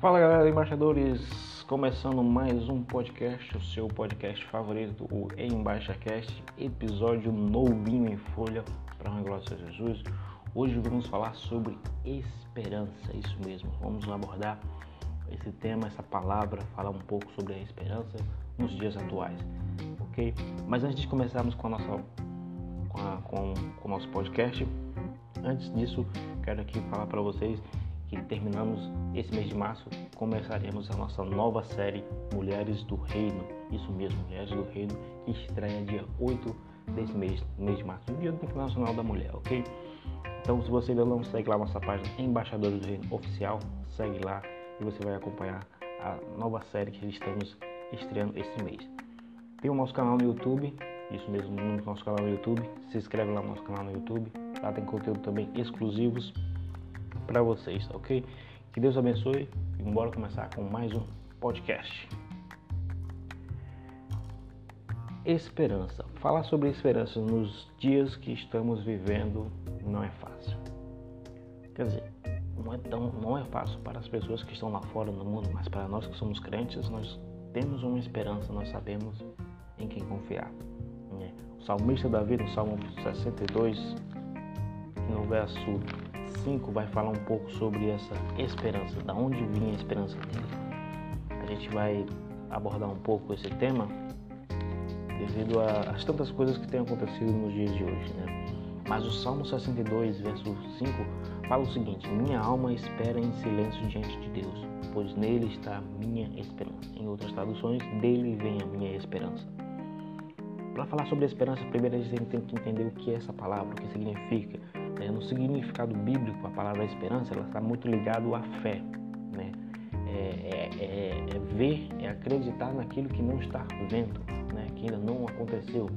Fala galera, embaixadores, começando mais um podcast, o seu podcast favorito, o EmbaixaCast, episódio novinho em folha para a glória de Jesus. Hoje vamos falar sobre esperança, isso mesmo. Vamos abordar esse tema, essa palavra, falar um pouco sobre a esperança nos dias atuais, ok? Mas antes de começarmos com a nossa com, a, com, com o nosso podcast, antes disso quero aqui falar para vocês que terminamos esse mês de março, começaremos a nossa nova série Mulheres do Reino. Isso mesmo, Mulheres do Reino, que estreia dia 8 desse mês, mês de março, Dia Internacional da Mulher, ok? Então, se você ainda não segue lá nossa página Embaixadores do Reino Oficial, segue lá e você vai acompanhar a nova série que estamos estreando esse mês. Tem o nosso canal no YouTube, isso mesmo, no nosso canal no YouTube. Se inscreve lá no nosso canal no YouTube. Lá tem conteúdo também exclusivos para vocês, tá ok? Que Deus abençoe e bora começar com mais um podcast. Esperança. Falar sobre esperança nos dias que estamos vivendo não é fácil. Quer dizer, não é, tão, não é fácil para as pessoas que estão lá fora no mundo, mas para nós que somos crentes, nós temos uma esperança, nós sabemos em quem confiar. Né? O salmista Davi, no Salmo 62, no verso 5 vai falar um pouco sobre essa esperança, da onde vinha a esperança dele. A gente vai abordar um pouco esse tema devido às tantas coisas que têm acontecido nos dias de hoje, né? Mas o Salmo 62, verso 5, fala o seguinte: Minha alma espera em silêncio diante de Deus, pois nele está a minha esperança. Em outras traduções, dele vem a minha esperança. Para falar sobre a esperança, primeiro a gente tem que entender o que é essa palavra, o que significa. Né? No significado bíblico, a palavra esperança ela está muito ligada à fé. Né? É, é, é, é, ver, é acreditar naquilo que não está vendo, né? que ainda não aconteceu.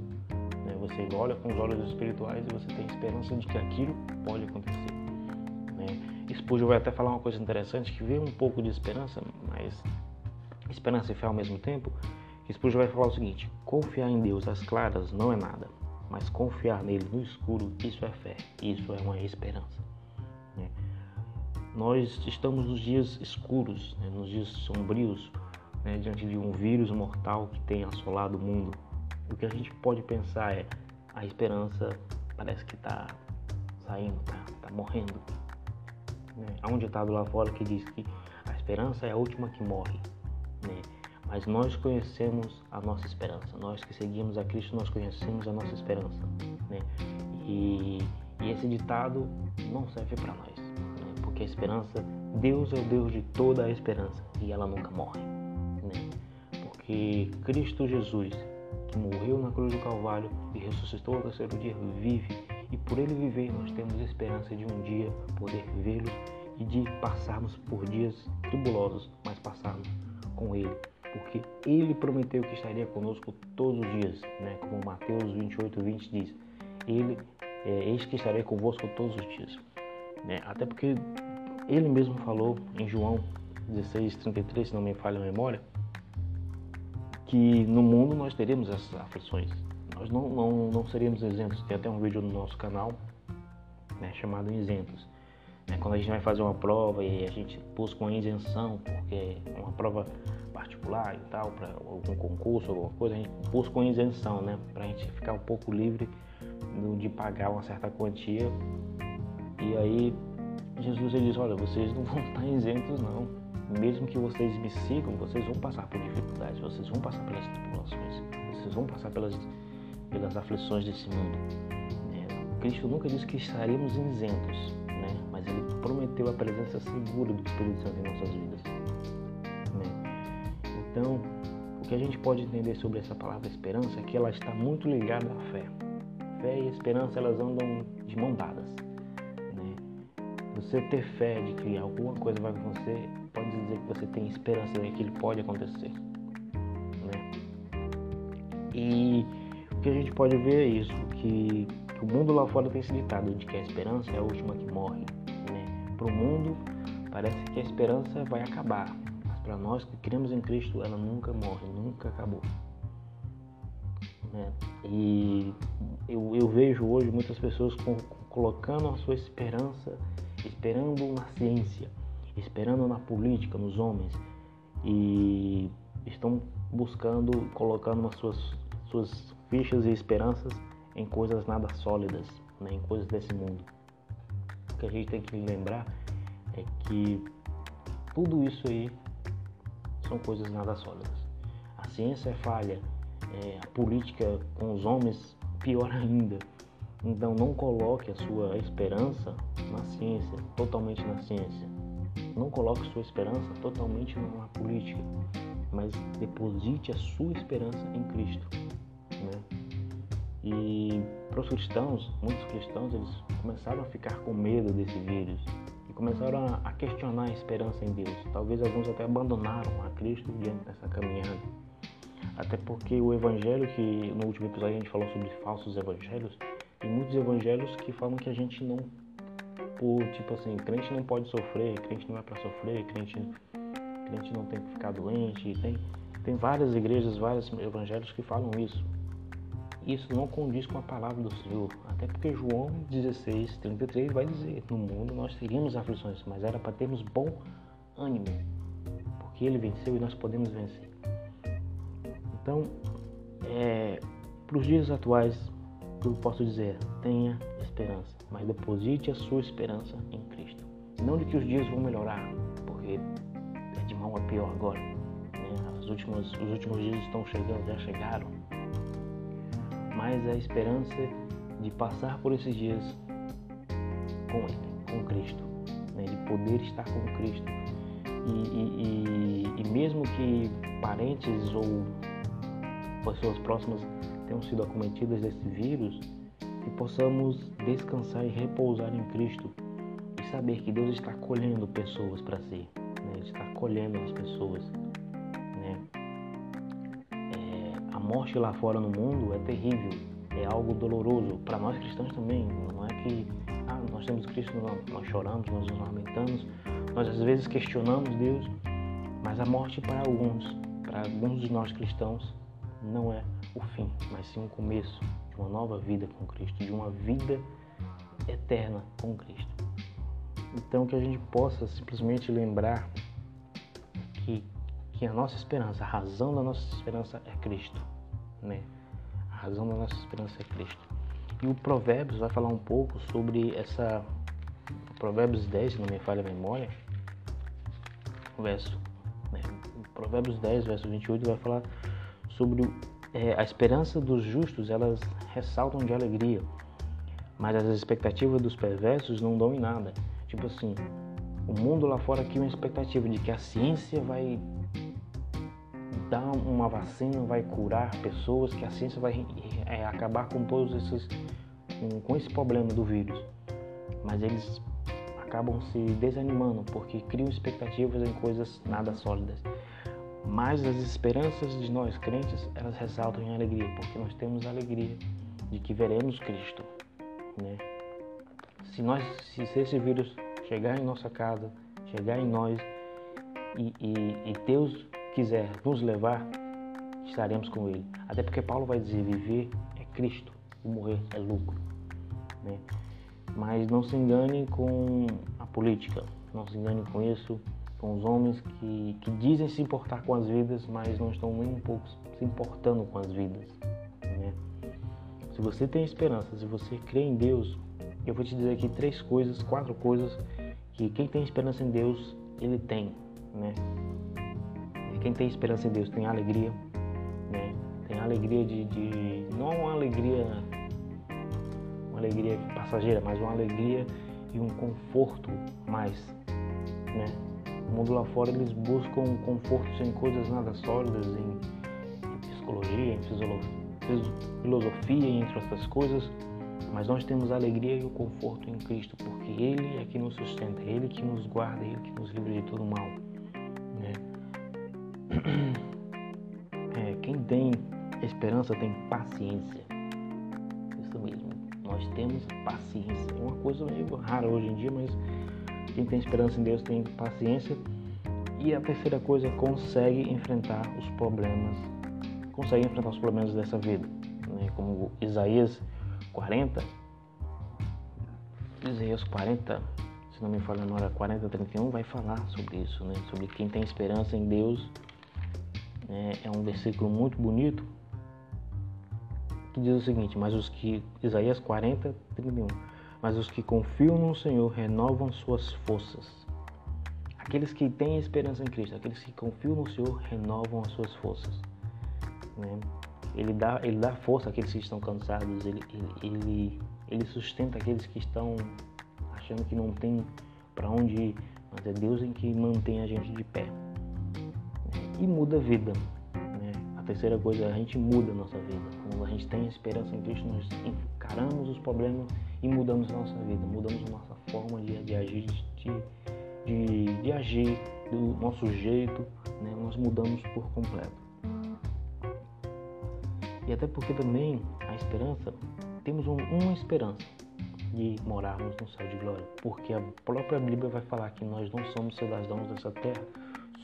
Né? Você olha com os olhos espirituais e você tem esperança de que aquilo pode acontecer. Né? Spurgeon vai até falar uma coisa interessante, que vê um pouco de esperança, mas esperança e fé ao mesmo tempo. Spurgeon vai falar o seguinte, confiar em Deus às claras não é nada mas confiar nele no escuro, isso é fé, isso é uma esperança. Né? Nós estamos nos dias escuros, né? nos dias sombrios, né? diante de um vírus mortal que tem assolado o mundo. O que a gente pode pensar é a esperança parece que está saindo, está tá morrendo. Né? Há um ditado lá fora que diz que a esperança é a última que morre. Né? Mas nós conhecemos a nossa esperança. Nós que seguimos a Cristo, nós conhecemos a nossa esperança. Né? E, e esse ditado não serve para nós, né? porque a esperança, Deus é o Deus de toda a esperança e ela nunca morre. Né? Porque Cristo Jesus, que morreu na cruz do Calvário e ressuscitou ao terceiro dia, vive e por ele viver nós temos esperança de um dia poder vê-lo e de passarmos por dias tribulosos, mas passarmos com ele porque ele prometeu que estaria conosco todos os dias, né? como Mateus 28, 20 diz. Ele, é, eis que estarei convosco todos os dias. Né? Até porque ele mesmo falou em João 16, 33, se não me falha a memória, que no mundo nós teríamos essas aflições. Nós não, não, não seríamos isentos. Tem até um vídeo no nosso canal né, chamado Isentos. É quando a gente vai fazer uma prova e a gente busca uma isenção, porque é uma prova particular e tal, para algum concurso, alguma coisa, a gente busca uma isenção, né? Para a gente ficar um pouco livre de pagar uma certa quantia. E aí Jesus ele diz, olha, vocês não vão estar isentos não. Mesmo que vocês me sigam, vocês vão passar por dificuldades, vocês vão passar pelas tribulações, vocês vão passar pelas, pelas aflições desse mundo. É, Cristo nunca disse que estaríamos isentos, né? mas ele prometeu a presença segura do Espírito Santo em nossas vidas. Então, o que a gente pode entender sobre essa palavra esperança é que ela está muito ligada à fé. Fé e esperança elas andam de mão dadas. Né? Você ter fé de que alguma coisa vai acontecer pode dizer que você tem esperança de que aquilo pode acontecer. Né? E o que a gente pode ver é isso, que, o mundo lá fora tem esse ditado de que a esperança é a última que morre. Né? Para o mundo parece que a esperança vai acabar, para nós que cremos em Cristo, ela nunca morre, nunca acabou. Né? E eu, eu, vejo hoje muitas pessoas com, colocando a sua esperança, esperando na ciência, esperando na política, nos homens e estão buscando, colocando as suas, suas fichas e esperanças em coisas nada sólidas, né, em coisas desse mundo. O que a gente tem que lembrar é que tudo isso aí são coisas nada sólidas. A ciência é falha, é, a política com os homens pior ainda. Então não coloque a sua esperança na ciência, totalmente na ciência. Não coloque sua esperança totalmente na política, mas deposite a sua esperança em Cristo. Né? E para os cristãos, muitos cristãos, eles começaram a ficar com medo desse vírus começaram a questionar a esperança em Deus. Talvez alguns até abandonaram a Cristo diante dessa caminhada. Até porque o evangelho que no último episódio a gente falou sobre falsos evangelhos, tem muitos evangelhos que falam que a gente não por tipo assim, crente não pode sofrer, crente não é para sofrer, crente crente não tem que ficar doente, tem tem várias igrejas, vários evangelhos que falam isso. Isso não condiz com a palavra do Senhor, até porque João 16, 33 vai dizer: No mundo nós teríamos aflições, mas era para termos bom ânimo, porque ele venceu e nós podemos vencer. Então, é, para os dias atuais, eu posso dizer: tenha esperança, mas deposite a sua esperança em Cristo. Não de que os dias vão melhorar, porque é de mal a pior agora. Né? As últimas, os últimos dias estão chegando, já chegaram. Mas a esperança de passar por esses dias com Ele, com Cristo, né? de poder estar com Cristo. E, e, e, e mesmo que parentes ou pessoas próximas tenham sido acometidas desse vírus, que possamos descansar e repousar em Cristo e saber que Deus está colhendo pessoas para si, né? Ele está colhendo as pessoas. Morte lá fora no mundo é terrível, é algo doloroso para nós cristãos também. Não é que ah, nós temos Cristo, nós choramos, nós nos lamentamos, nós às vezes questionamos Deus, mas a morte para alguns, para alguns de nós cristãos, não é o fim, mas sim o começo de uma nova vida com Cristo, de uma vida eterna com Cristo. Então que a gente possa simplesmente lembrar que, que a nossa esperança, a razão da nossa esperança é Cristo, né? A razão da nossa esperança é Cristo. E o Provérbios vai falar um pouco sobre essa Provérbios 10, se não me falha a memória, verso né? Provérbios 10, verso 28 vai falar sobre é, a esperança dos justos, elas ressaltam de alegria, mas as expectativas dos perversos não dão em nada. Tipo assim, o mundo lá fora cria uma expectativa de que a ciência vai dar uma vacina, vai curar pessoas, que a ciência vai é, acabar com todos esses, com, com esse problema do vírus. Mas eles acabam se desanimando porque criam expectativas em coisas nada sólidas. Mas as esperanças de nós crentes, elas ressaltam em alegria, porque nós temos a alegria de que veremos Cristo. Né? Se, nós, se esse vírus chegar em nossa casa, chegar em nós e, e, e Deus quiser nos levar, estaremos com Ele. Até porque Paulo vai dizer: viver é Cristo, e morrer é lucro. Né? Mas não se engane com a política, não se engane com isso com os homens que, que dizem se importar com as vidas, mas não estão nem um pouco se importando com as vidas. Né? Se você tem esperança, se você crê em Deus, eu vou te dizer aqui três coisas, quatro coisas que quem tem esperança em Deus, ele tem. Né? Quem tem esperança em Deus tem alegria, né? tem alegria de, de não uma alegria uma alegria passageira, mas uma alegria e um conforto mais, né? O mundo lá fora eles buscam conforto em coisas nada sólidas, em, em psicologia, em filosofia, entre outras coisas, mas nós temos a alegria e o conforto em Cristo, porque Ele é que nos sustenta, Ele que nos guarda, Ele que nos livra de todo mal. Esperança tem paciência. Isso mesmo, nós temos paciência. É uma coisa meio rara hoje em dia, mas quem tem esperança em Deus tem paciência. E a terceira coisa, consegue enfrentar os problemas, consegue enfrentar os problemas dessa vida. Né? Como Isaías 40, Isaías 40, se não me falha a memória, 40, 31, vai falar sobre isso, né? Sobre quem tem esperança em Deus. É, é um versículo muito bonito que diz o seguinte, mas os que, Isaías 40, 31, mas os que confiam no Senhor renovam suas forças. Aqueles que têm esperança em Cristo, aqueles que confiam no Senhor renovam as suas forças. Né? Ele, dá, ele dá força àqueles que estão cansados, ele, ele, ele, ele sustenta aqueles que estão achando que não tem para onde ir, mas é Deus em que mantém a gente de pé. E muda a vida. A terceira coisa, a gente muda a nossa vida. Quando a gente tem esperança em Cristo, nós encaramos os problemas e mudamos a nossa vida, mudamos a nossa forma de, de agir, de, de, de, agir, do nosso jeito, né? nós mudamos por completo. E até porque também a esperança, temos um, uma esperança de morarmos no céu de glória, porque a própria Bíblia vai falar que nós não somos cidadãos dessa terra,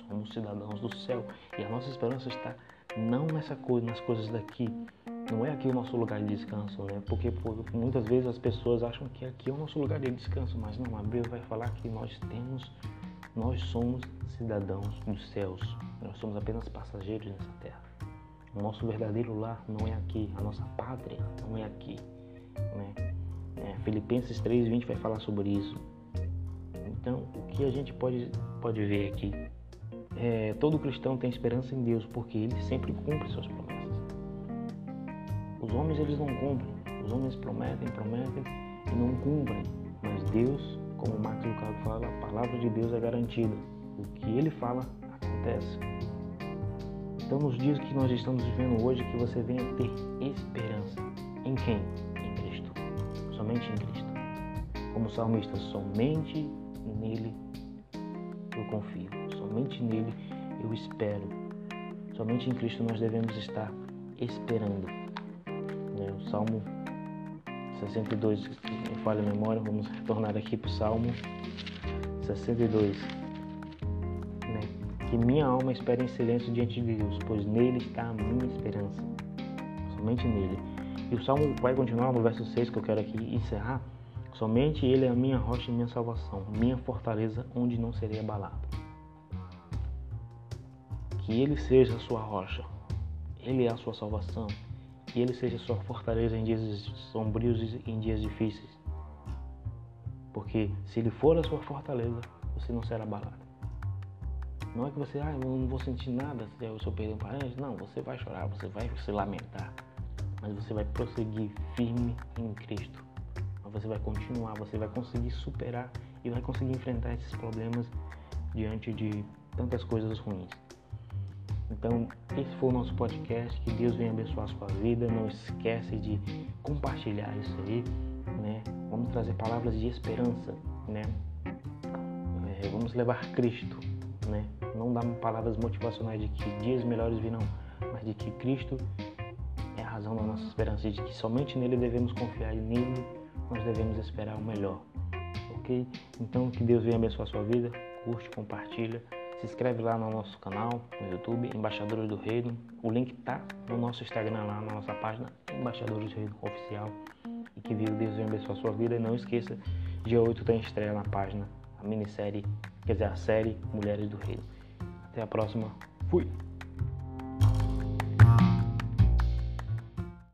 somos cidadãos do céu. E a nossa esperança está não nessa coisa, nas coisas daqui, não é aqui o nosso lugar de descanso, né? Porque muitas vezes as pessoas acham que aqui é o nosso lugar de descanso, mas não, a Bíblia vai falar que nós temos, nós somos cidadãos dos céus, nós somos apenas passageiros nessa terra. O nosso verdadeiro lar não é aqui, a nossa pátria não é aqui, né? É, Filipenses 3:20 vai falar sobre isso. Então, o que a gente pode pode ver aqui é, todo cristão tem esperança em Deus porque ele sempre cumpre suas promessas. Os homens eles não cumprem. Os homens prometem, prometem e não cumprem. Mas Deus, como Marcos Lucado fala, a palavra de Deus é garantida. O que ele fala acontece. Então, nos dias que nós estamos vivendo hoje, que você venha ter esperança. Em quem? Em Cristo. Somente em Cristo. Como salmista, somente nele eu confio. Somente nele eu espero. Somente em Cristo nós devemos estar esperando. Né? O Salmo 62, se me falha a memória, vamos retornar aqui para o Salmo 62. Né? Que minha alma espera em silêncio diante de Deus, pois nele está a minha esperança. Somente nele. E o Salmo vai continuar no verso 6 que eu quero aqui encerrar. Somente Ele é a minha rocha e minha salvação, minha fortaleza onde não serei abalado. Que Ele seja a sua rocha, Ele é a sua salvação, que Ele seja a sua fortaleza em dias sombrios e em dias difíceis. Porque se Ele for a sua fortaleza, você não será abalado. Não é que você, ah, eu não vou sentir nada se eu perder um parente. Não, você vai chorar, você vai se lamentar. Mas você vai prosseguir firme em Cristo. Mas você vai continuar, você vai conseguir superar e vai conseguir enfrentar esses problemas diante de tantas coisas ruins. Então, esse foi o nosso podcast. Que Deus venha abençoar a sua vida. Não esquece de compartilhar isso aí, né? Vamos trazer palavras de esperança, né? É, vamos levar Cristo, né? Não dar palavras motivacionais de que dias melhores virão, mas de que Cristo é a razão da nossa esperança, de que somente nele devemos confiar e nele nós devemos esperar o melhor. Ok? Então, que Deus venha abençoar a sua vida. Curte, compartilha. Se inscreve lá no nosso canal, no YouTube, Embaixadores do Reino. O link tá no nosso Instagram, lá na nossa página, Embaixadores do Reino Oficial. E que Deus venha abençoar a sua vida. E não esqueça, dia 8 tem estreia na página, a minissérie, quer dizer, a série Mulheres do Reino. Até a próxima. Fui!